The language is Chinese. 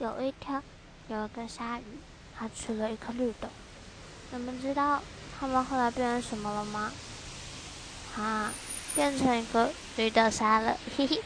有一天，有一个鲨鱼，它吃了一颗绿豆。你们知道它们后来变成什么了吗？啊，变成一个绿豆沙了，嘿嘿。